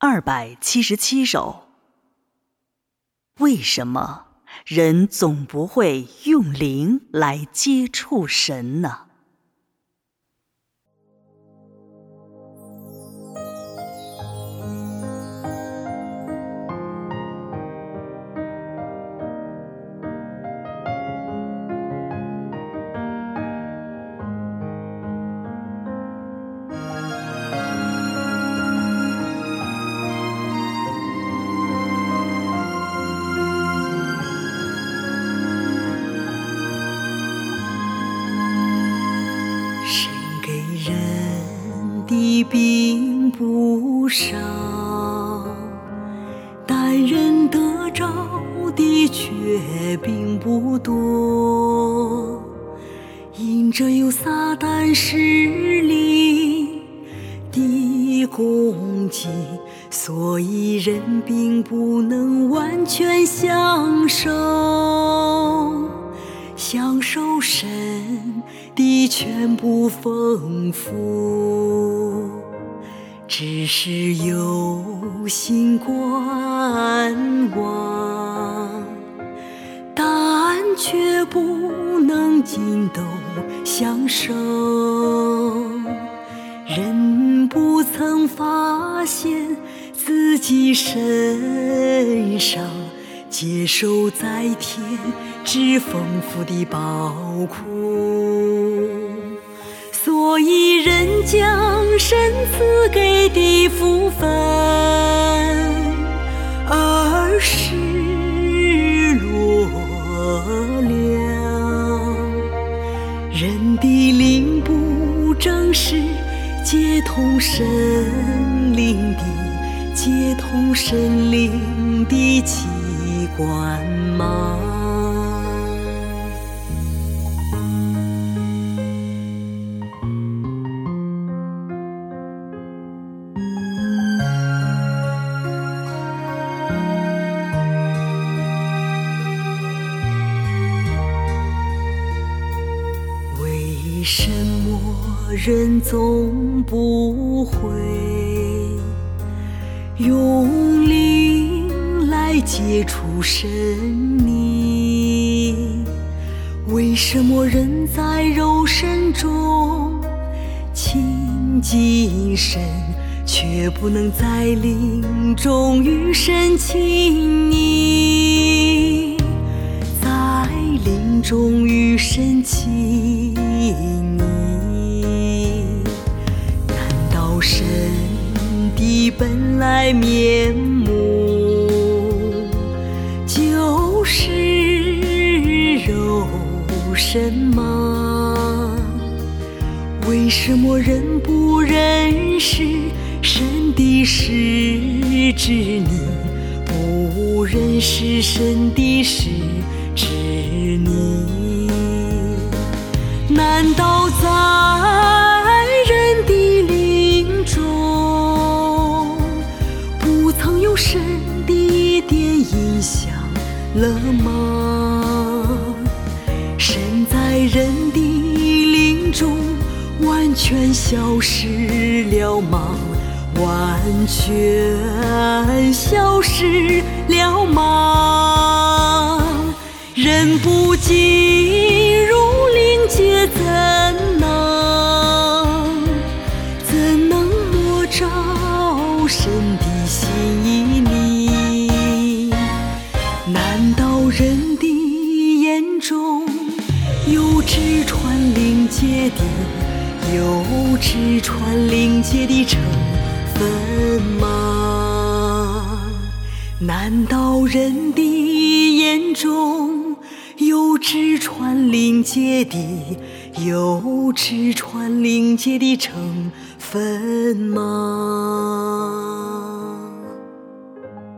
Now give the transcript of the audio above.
二百七十七首。为什么人总不会用灵来接触神呢？的并不少，但人得着的却并不多。因着有撒旦势力的攻击，所以人并不能完全享受。享受神的全部丰富，只是有心观望，但却不能尽都享受。人不曾发现自己身上。接受在天之丰富的宝库，所以人将神赐给的福分，而是落了。人的灵不正是接通神灵的，接通神灵的气。关吗？为什么人总不会用力接触神你？为什么人在肉身中亲近神，却不能在灵中与神亲昵？在灵中与神亲昵，难道神的本来面目身吗？为什么人不认识神的实质你？不认识神的实质你？难道在人的灵中，不曾有神的一点影响了吗？在人的灵中完全消失了吗？完全消失了吗？人不进入灵界，怎能怎能摸着神的心意？难有直穿灵界的，有直穿灵界的成分吗？难道人的眼中有直穿灵界的，有直穿灵界的成分吗？